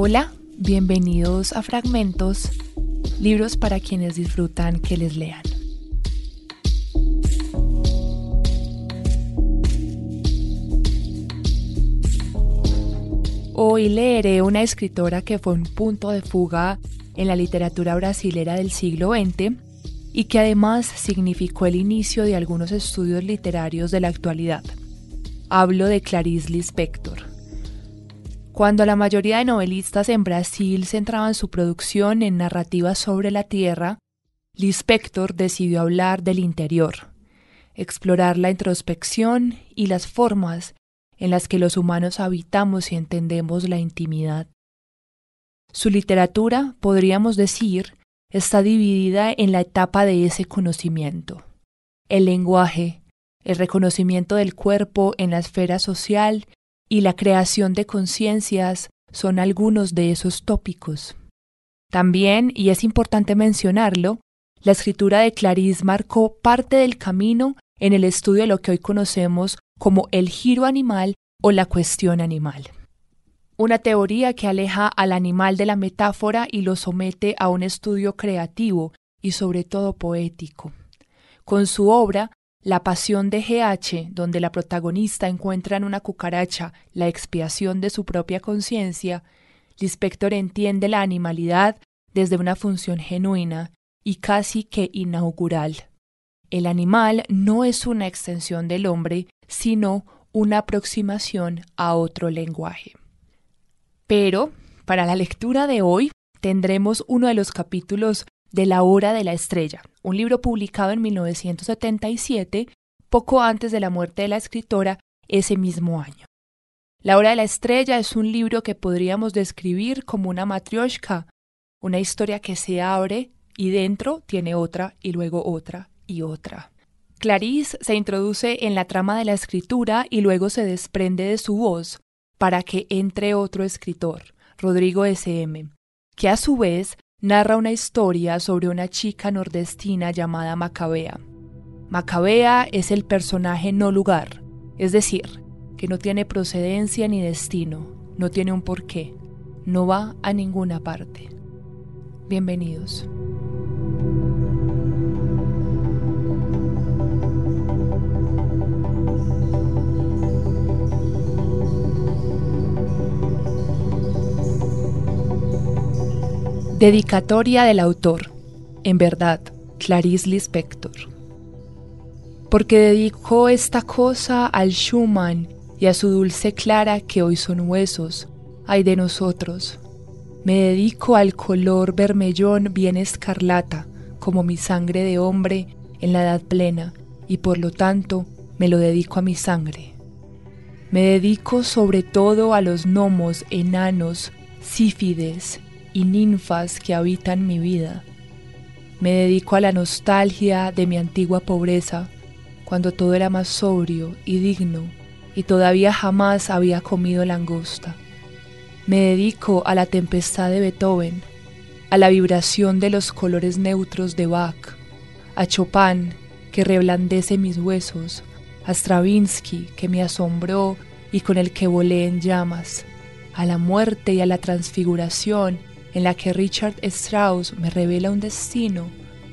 Hola, bienvenidos a Fragmentos, libros para quienes disfrutan que les lean. Hoy leeré una escritora que fue un punto de fuga en la literatura brasilera del siglo XX y que además significó el inicio de algunos estudios literarios de la actualidad. Hablo de Clarice Lispector. Cuando la mayoría de novelistas en Brasil centraban su producción en narrativas sobre la tierra, Lispector decidió hablar del interior, explorar la introspección y las formas en las que los humanos habitamos y entendemos la intimidad. Su literatura, podríamos decir, está dividida en la etapa de ese conocimiento. El lenguaje, el reconocimiento del cuerpo en la esfera social y la creación de conciencias son algunos de esos tópicos. También, y es importante mencionarlo, la escritura de Clarice marcó parte del camino en el estudio de lo que hoy conocemos como el giro animal o la cuestión animal. Una teoría que aleja al animal de la metáfora y lo somete a un estudio creativo y sobre todo poético. Con su obra, la pasión de GH, donde la protagonista encuentra en una cucaracha la expiación de su propia conciencia, Lispector entiende la animalidad desde una función genuina y casi que inaugural. El animal no es una extensión del hombre, sino una aproximación a otro lenguaje. Pero, para la lectura de hoy, tendremos uno de los capítulos de La Hora de la Estrella, un libro publicado en 1977, poco antes de la muerte de la escritora ese mismo año. La Hora de la Estrella es un libro que podríamos describir como una matrioshka, una historia que se abre y dentro tiene otra y luego otra y otra. Clarice se introduce en la trama de la escritura y luego se desprende de su voz para que entre otro escritor, Rodrigo S.M., que a su vez narra una historia sobre una chica nordestina llamada Macabea. Macabea es el personaje no lugar, es decir, que no tiene procedencia ni destino, no tiene un porqué, no va a ninguna parte. Bienvenidos. Dedicatoria del autor. En verdad, Clarice Lispector. Porque dedicó esta cosa al Schumann y a su dulce clara que hoy son huesos, ay de nosotros. Me dedico al color vermellón bien escarlata, como mi sangre de hombre en la edad plena, y por lo tanto me lo dedico a mi sangre. Me dedico sobre todo a los gnomos, enanos, sífides, y ninfas que habitan mi vida. Me dedico a la nostalgia de mi antigua pobreza, cuando todo era más sobrio y digno y todavía jamás había comido langosta. Me dedico a la tempestad de Beethoven, a la vibración de los colores neutros de Bach, a Chopin que reblandece mis huesos, a Stravinsky que me asombró y con el que volé en llamas, a la muerte y a la transfiguración en la que Richard Strauss me revela un destino,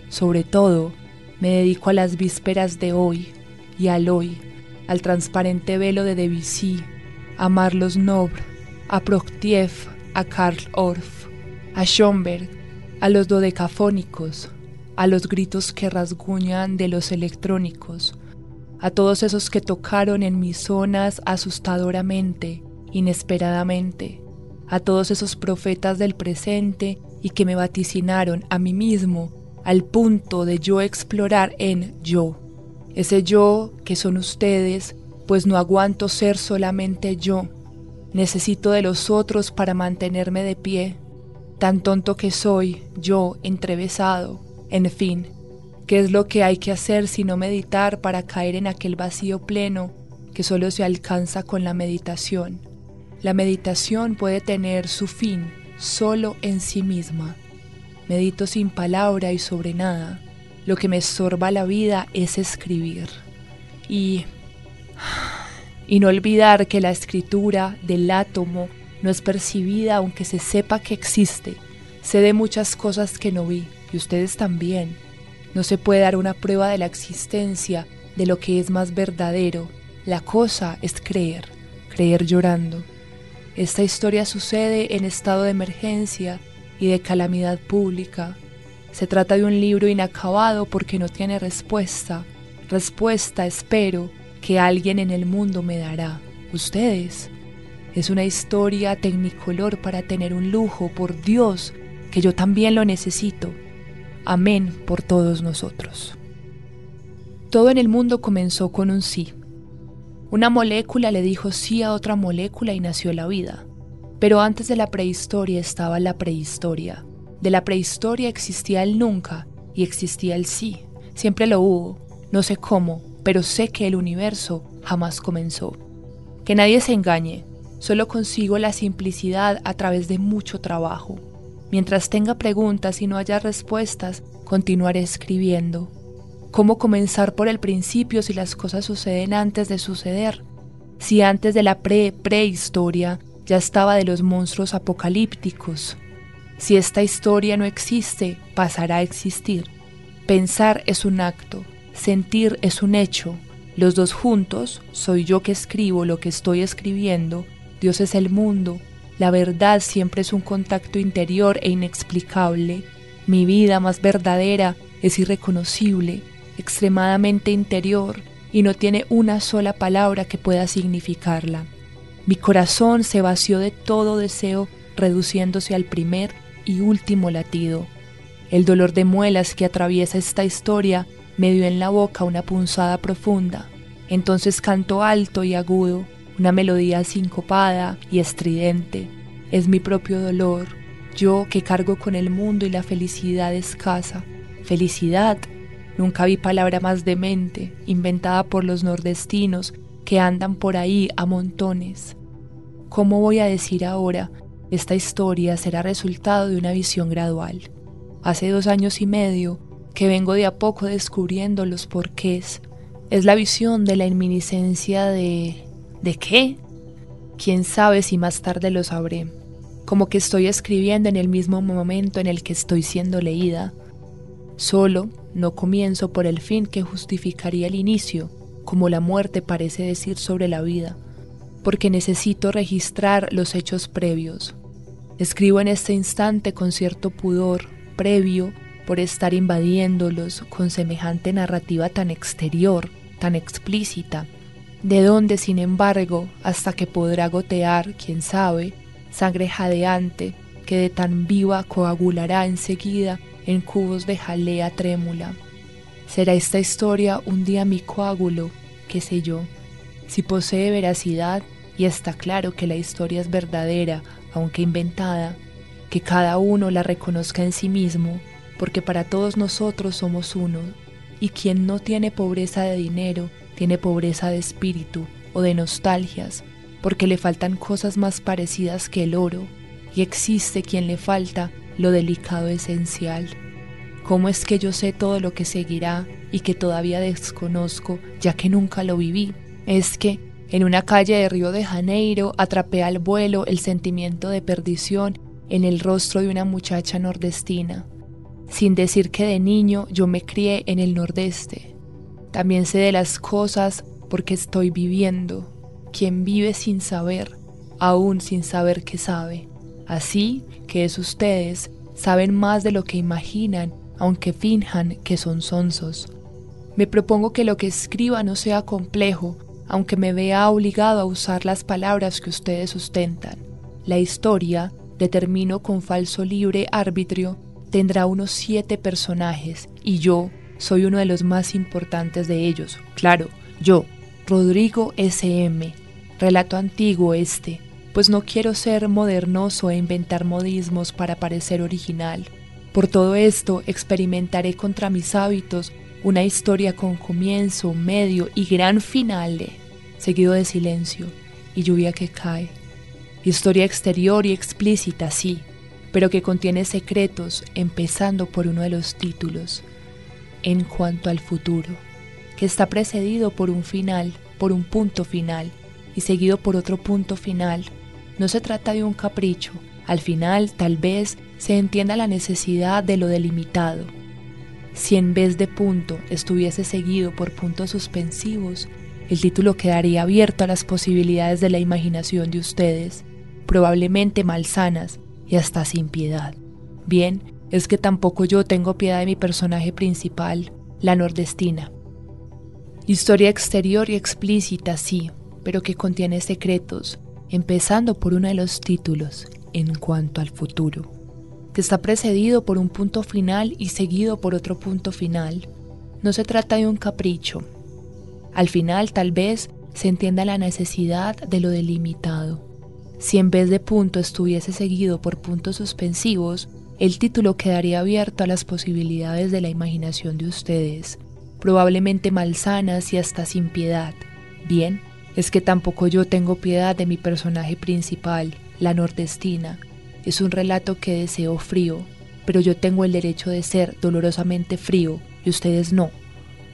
sobre todo me dedico a las vísperas de hoy y al hoy, al transparente velo de Debussy, a Marlos Nobre, a Proktiev, a Karl Orff, a Schomberg, a los dodecafónicos, a los gritos que rasguñan de los electrónicos, a todos esos que tocaron en mis zonas asustadoramente, inesperadamente, a todos esos profetas del presente y que me vaticinaron a mí mismo al punto de yo explorar en yo, ese yo que son ustedes, pues no aguanto ser solamente yo, necesito de los otros para mantenerme de pie, tan tonto que soy, yo entrevesado, en fin, ¿qué es lo que hay que hacer sino meditar para caer en aquel vacío pleno que solo se alcanza con la meditación? La meditación puede tener su fin solo en sí misma. Medito sin palabra y sobre nada. Lo que me estorba la vida es escribir. Y... Y no olvidar que la escritura del átomo no es percibida aunque se sepa que existe. Sé de muchas cosas que no vi, y ustedes también. No se puede dar una prueba de la existencia de lo que es más verdadero. La cosa es creer, creer llorando. Esta historia sucede en estado de emergencia y de calamidad pública. Se trata de un libro inacabado porque no tiene respuesta. Respuesta espero que alguien en el mundo me dará. Ustedes. Es una historia tecnicolor para tener un lujo, por Dios, que yo también lo necesito. Amén por todos nosotros. Todo en el mundo comenzó con un sí. Una molécula le dijo sí a otra molécula y nació la vida. Pero antes de la prehistoria estaba la prehistoria. De la prehistoria existía el nunca y existía el sí. Siempre lo hubo. No sé cómo, pero sé que el universo jamás comenzó. Que nadie se engañe. Solo consigo la simplicidad a través de mucho trabajo. Mientras tenga preguntas y no haya respuestas, continuaré escribiendo. ¿Cómo comenzar por el principio si las cosas suceden antes de suceder? Si antes de la pre-prehistoria ya estaba de los monstruos apocalípticos. Si esta historia no existe, pasará a existir. Pensar es un acto, sentir es un hecho. Los dos juntos, soy yo que escribo lo que estoy escribiendo, Dios es el mundo, la verdad siempre es un contacto interior e inexplicable. Mi vida más verdadera es irreconocible, extremadamente interior y no tiene una sola palabra que pueda significarla. Mi corazón se vació de todo deseo, reduciéndose al primer y último latido. El dolor de muelas que atraviesa esta historia me dio en la boca una punzada profunda. Entonces canto alto y agudo, una melodía sincopada y estridente. Es mi propio dolor, yo que cargo con el mundo y la felicidad escasa. Felicidad. Nunca vi palabra más demente, inventada por los nordestinos que andan por ahí a montones. ¿Cómo voy a decir ahora? Esta historia será resultado de una visión gradual. Hace dos años y medio que vengo de a poco descubriendo los porqués. Es la visión de la inminiscencia de ¿De qué? Quién sabe si más tarde lo sabré. Como que estoy escribiendo en el mismo momento en el que estoy siendo leída. Solo no comienzo por el fin que justificaría el inicio, como la muerte parece decir sobre la vida, porque necesito registrar los hechos previos. Escribo en este instante con cierto pudor previo por estar invadiéndolos con semejante narrativa tan exterior, tan explícita, de donde, sin embargo, hasta que podrá gotear, quién sabe, sangre jadeante que de tan viva coagulará enseguida en cubos de jalea trémula. ¿Será esta historia un día mi coágulo? qué sé yo. Si posee veracidad, y está claro que la historia es verdadera, aunque inventada, que cada uno la reconozca en sí mismo, porque para todos nosotros somos uno, y quien no tiene pobreza de dinero, tiene pobreza de espíritu o de nostalgias, porque le faltan cosas más parecidas que el oro, y existe quien le falta lo delicado esencial. ¿Cómo es que yo sé todo lo que seguirá y que todavía desconozco, ya que nunca lo viví? Es que en una calle de Río de Janeiro atrapé al vuelo el sentimiento de perdición en el rostro de una muchacha nordestina, sin decir que de niño yo me crié en el nordeste, también sé de las cosas porque estoy viviendo. Quien vive sin saber, aún sin saber que sabe. Así que es ustedes, saben más de lo que imaginan, aunque finjan que son sonsos. Me propongo que lo que escriba no sea complejo, aunque me vea obligado a usar las palabras que ustedes sustentan. La historia, determino con falso libre arbitrio, tendrá unos siete personajes y yo, soy uno de los más importantes de ellos. Claro, yo, Rodrigo S.M. Relato antiguo este, pues no quiero ser modernoso e inventar modismos para parecer original. Por todo esto experimentaré contra mis hábitos una historia con comienzo, medio y gran final, seguido de silencio y lluvia que cae. Historia exterior y explícita, sí, pero que contiene secretos, empezando por uno de los títulos en cuanto al futuro, que está precedido por un final, por un punto final, y seguido por otro punto final, No se trata de un capricho. Al final, tal vez, se entienda la necesidad de lo delimitado. Si en vez de punto estuviese seguido por puntos suspensivos, el título quedaría abierto a las posibilidades de la imaginación de ustedes, probablemente malsanas y hasta sin piedad. Bien, es que tampoco yo tengo piedad de mi personaje principal, la nordestina. Historia exterior y explícita, sí, pero que contiene secretos, empezando por uno de los títulos, en cuanto al futuro, que está precedido por un punto final y seguido por otro punto final. No se trata de un capricho. Al final, tal vez, se entienda la necesidad de lo delimitado. Si en vez de punto estuviese seguido por puntos suspensivos, el título quedaría abierto a las posibilidades de la imaginación de ustedes, probablemente malsanas y hasta sin piedad. Bien, es que tampoco yo tengo piedad de mi personaje principal, la nordestina. Es un relato que deseo frío, pero yo tengo el derecho de ser dolorosamente frío y ustedes no.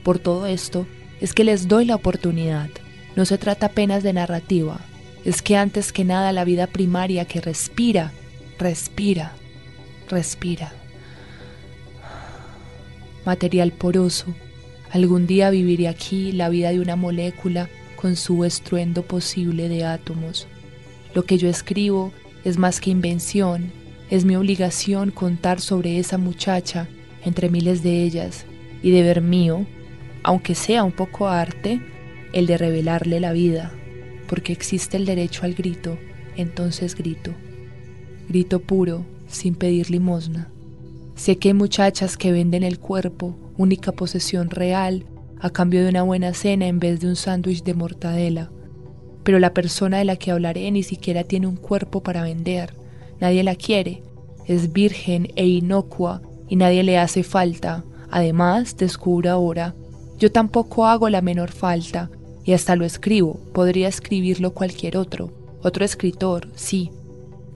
Por todo esto, es que les doy la oportunidad. No se trata apenas de narrativa, es que antes que nada la vida primaria que respira, respira, respira. Material poroso. Algún día viviré aquí la vida de una molécula con su estruendo posible de átomos. Lo que yo escribo es más que invención, es mi obligación contar sobre esa muchacha entre miles de ellas y deber mío, aunque sea un poco arte, el de revelarle la vida, porque existe el derecho al grito, entonces grito. Grito puro, sin pedir limosna. Sé que hay muchachas que venden el cuerpo, única posesión real, a cambio de una buena cena en vez de un sándwich de mortadela. Pero la persona de la que hablaré ni siquiera tiene un cuerpo para vender. Nadie la quiere. Es virgen e inocua y nadie le hace falta. Además, descubro ahora, yo tampoco hago la menor falta y hasta lo escribo. Podría escribirlo cualquier otro. Otro escritor, sí,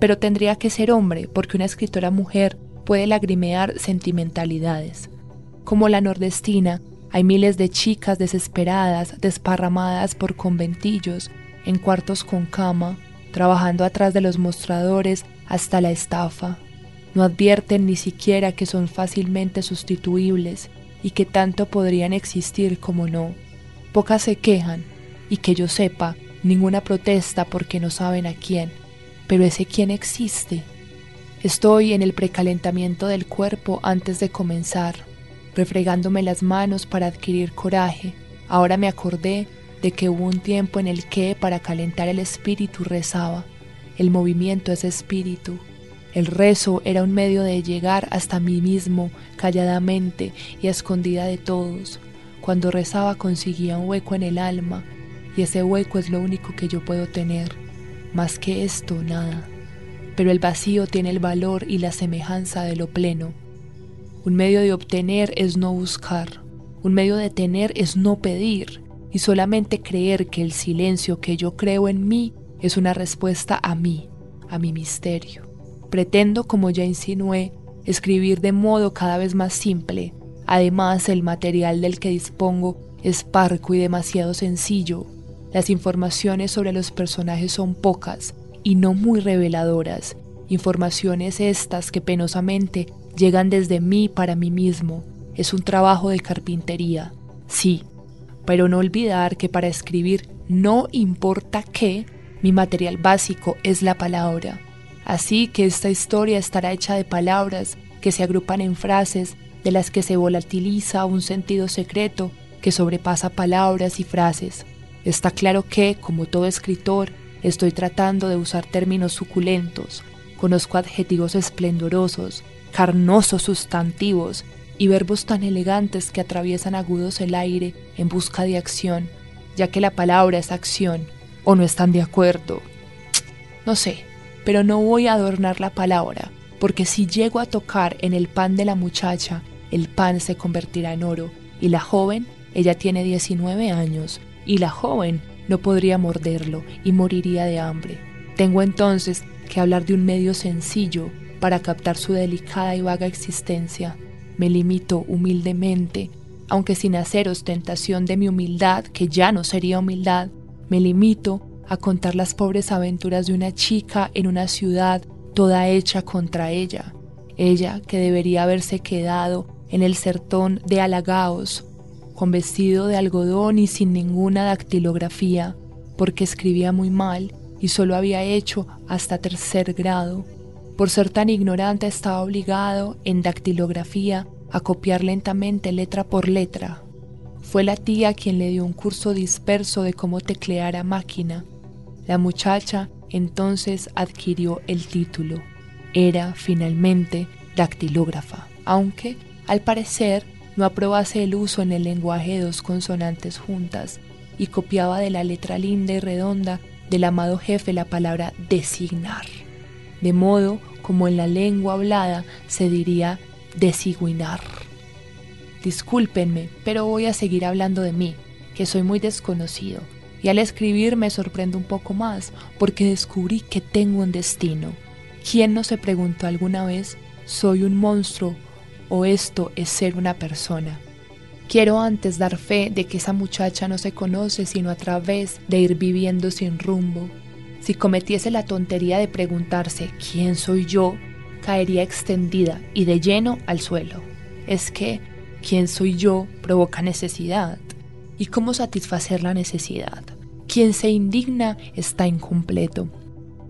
pero tendría que ser hombre porque una escritora mujer puede lagrimear sentimentalidades. Como la nordestina, hay miles de chicas desesperadas, desparramadas por conventillos, en cuartos con cama, trabajando atrás de los mostradores hasta la estafa. No advierten ni siquiera que son fácilmente sustituibles y que tanto podrían existir como no. Pocas se quejan, y que yo sepa, ninguna protesta porque no saben a quién pero ese quién existe. Estoy en el precalentamiento del cuerpo antes de comenzar, refregándome las manos para adquirir coraje. Ahora me acordé de que hubo un tiempo en el que para calentar el espíritu rezaba. El movimiento es espíritu. El rezo era un medio de llegar hasta mí mismo calladamente y a escondida de todos. Cuando rezaba conseguía un hueco en el alma y ese hueco es lo único que yo puedo tener. Más que esto, nada. Pero el vacío tiene el valor y la semejanza de lo pleno. Un medio de obtener es no buscar. Un medio de tener es no pedir y solamente creer que el silencio que yo creo en mí es una respuesta a mí, a mi misterio. Pretendo, como ya insinué, escribir de modo cada vez más simple. Además, el material del que dispongo es parco y demasiado sencillo las informaciones sobre los personajes son pocas y no muy reveladoras, informaciones estas que penosamente llegan desde mí para mí mismo. Es un trabajo de carpintería, sí, pero no olvidar que para escribir no importa qué, mi material básico es la palabra. Así que esta historia estará hecha de palabras que se agrupan en frases de las que se volatiliza un sentido secreto que sobrepasa palabras y frases. Está claro que, como todo escritor, estoy tratando de usar términos suculentos, conozco adjetivos esplendorosos, carnosos sustantivos y verbos tan elegantes que atraviesan agudos el aire en busca de acción, ya que la palabra es acción, o no están de acuerdo. No sé, pero no voy a adornar la palabra, porque si llego a tocar en el pan de la muchacha, el pan se convertirá en oro, y la joven, ella tiene 19 años, y la joven no podría morderlo y moriría de hambre. Tengo entonces que hablar de un medio sencillo para captar su delicada y vaga existencia. Me limito humildemente, aunque sin hacer ostentación de mi humildad, que ya no sería humildad, me limito a contar las pobres aventuras de una chica en una ciudad toda hecha contra ella, ella que debería haberse quedado en el sertón de Alagaos, con vestido de algodón y sin ninguna dactilografía, porque escribía muy mal y solo había hecho hasta tercer grado. Por ser tan ignorante estaba obligado en dactilografía a copiar lentamente letra por letra. Fue la tía quien le dio un curso disperso de cómo teclear a máquina. La muchacha entonces adquirió el título. Era finalmente dactilógrafa, aunque, al parecer, no aprobase el uso en el lenguaje de dos consonantes juntas y copiaba de la letra linda y redonda del amado jefe la palabra designar, de modo como en la lengua hablada se diría desigüinar. Discúlpenme, pero voy a seguir hablando de mí, que soy muy desconocido, y al escribir me sorprendo un poco más porque descubrí que tengo un destino. ¿Quién no se preguntó alguna vez, soy un monstruo o esto es ser una persona? Quiero antes dar fe de que esa muchacha no se conoce sino a través de ir viviendo sin rumbo. Si cometiese la tontería de preguntarse quién soy yo, caería extendida y de lleno al suelo. Es que quién soy yo provoca necesidad. ¿Y cómo satisfacer la necesidad? Quien se indigna está incompleto.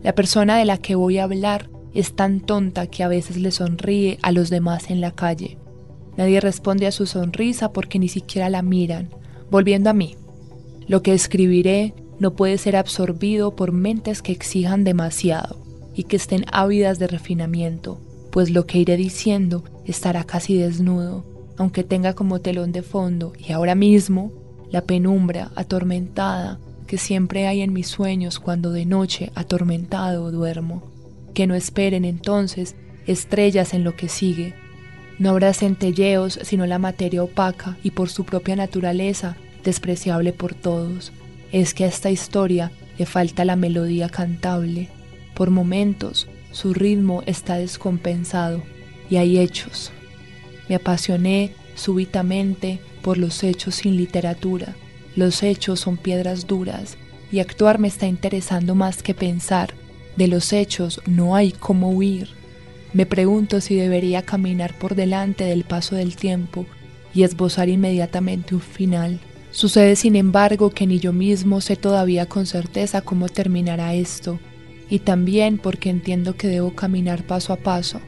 La persona de la que voy a hablar es tan tonta que a veces le sonríe a los demás en la calle Nadie responde a su sonrisa porque ni siquiera la miran. Volviendo a mí, lo que escribiré no puede ser absorbido por mentes que exijan demasiado y que estén ávidas de refinamiento, pues lo que iré diciendo estará casi desnudo, aunque tenga como telón de fondo y ahora mismo la penumbra atormentada que siempre hay en mis sueños cuando de noche atormentado duermo. Que no esperen entonces estrellas en lo que sigue, no habrá centelleos sino la materia opaca y por su propia naturaleza despreciable por todos. Es que a esta historia le falta la melodía cantable. Por momentos su ritmo está descompensado y hay hechos. Me apasioné súbitamente por los hechos sin literatura. Los hechos son piedras duras y actuar me está interesando más que pensar. De los hechos no hay cómo huir. Me pregunto si debería caminar por delante del paso del tiempo y esbozar inmediatamente un final. Sucede sin embargo que ni yo mismo sé todavía con certeza cómo terminará esto, y también porque entiendo que debo caminar paso a paso,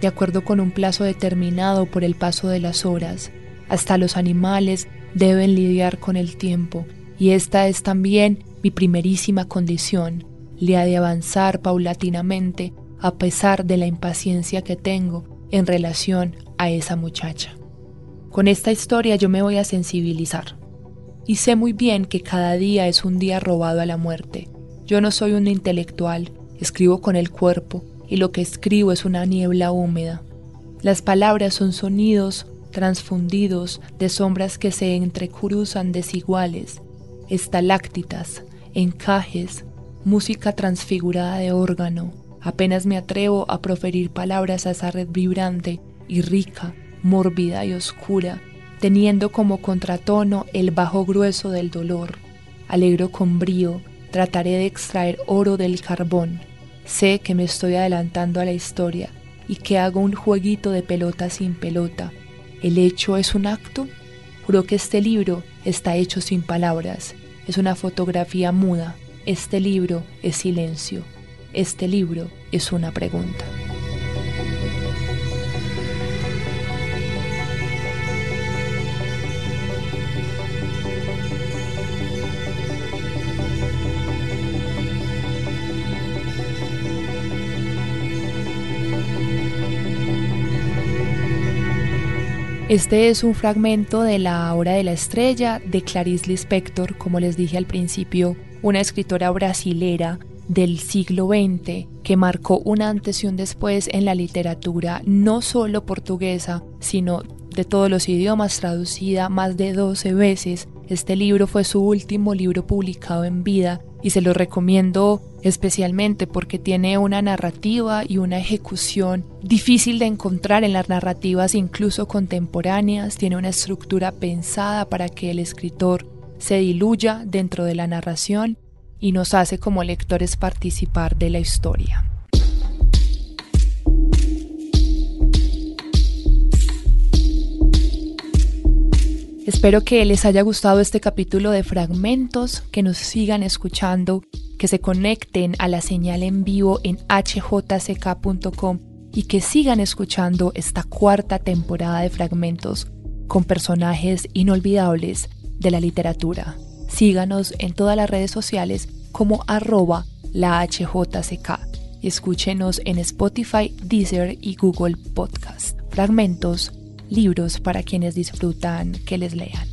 de acuerdo con un plazo determinado por el paso de las horas. Hasta los animales deben lidiar con el tiempo, y esta es también mi primerísima condición, la de avanzar paulatinamente a pesar de la impaciencia que tengo en relación a esa muchacha. Con esta historia yo me voy a sensibilizar. Y sé muy bien que cada día es un día robado a la muerte. Yo no soy un intelectual, escribo con el cuerpo y lo que escribo es una niebla húmeda. Las palabras son sonidos transfundidos de sombras que se entrecruzan desiguales, estaláctitas, encajes, música transfigurada de órgano, Apenas me atrevo a proferir palabras a esa red vibrante y rica, mórbida y oscura, teniendo como contratono el bajo grueso del dolor. Alegro con brío, trataré de extraer oro del carbón. Sé que me estoy adelantando a la historia y que hago un jueguito de pelota sin pelota. ¿El hecho es un acto? Juro que este libro está hecho sin palabras. Es una fotografía muda. Este libro es silencio. Este libro es una pregunta. Este es un fragmento de La Hora de la Estrella de Clarice Lispector, como les dije al principio, una escritora brasilera del siglo XX que marcó un antes y un después en la literatura no solo portuguesa, sino de todos los idiomas, traducida más de 12 veces. Este libro fue su último libro publicado en vida y se lo recomiendo especialmente porque tiene una narrativa y una ejecución difícil de encontrar en las narrativas incluso contemporáneas, tiene una estructura pensada para que el escritor se diluya dentro de la narración y nos hace como lectores participar de la historia. Espero que les haya gustado este capítulo de fragmentos, que nos sigan escuchando, que se conecten a la señal en vivo en hjck.com y que sigan escuchando esta cuarta temporada de fragmentos con personajes inolvidables de la literatura. Síganos en todas las redes sociales como arroba la HJCK y escúchenos en Spotify, Deezer y Google Podcast. Fragmentos libros para quienes disfrutan que les lean.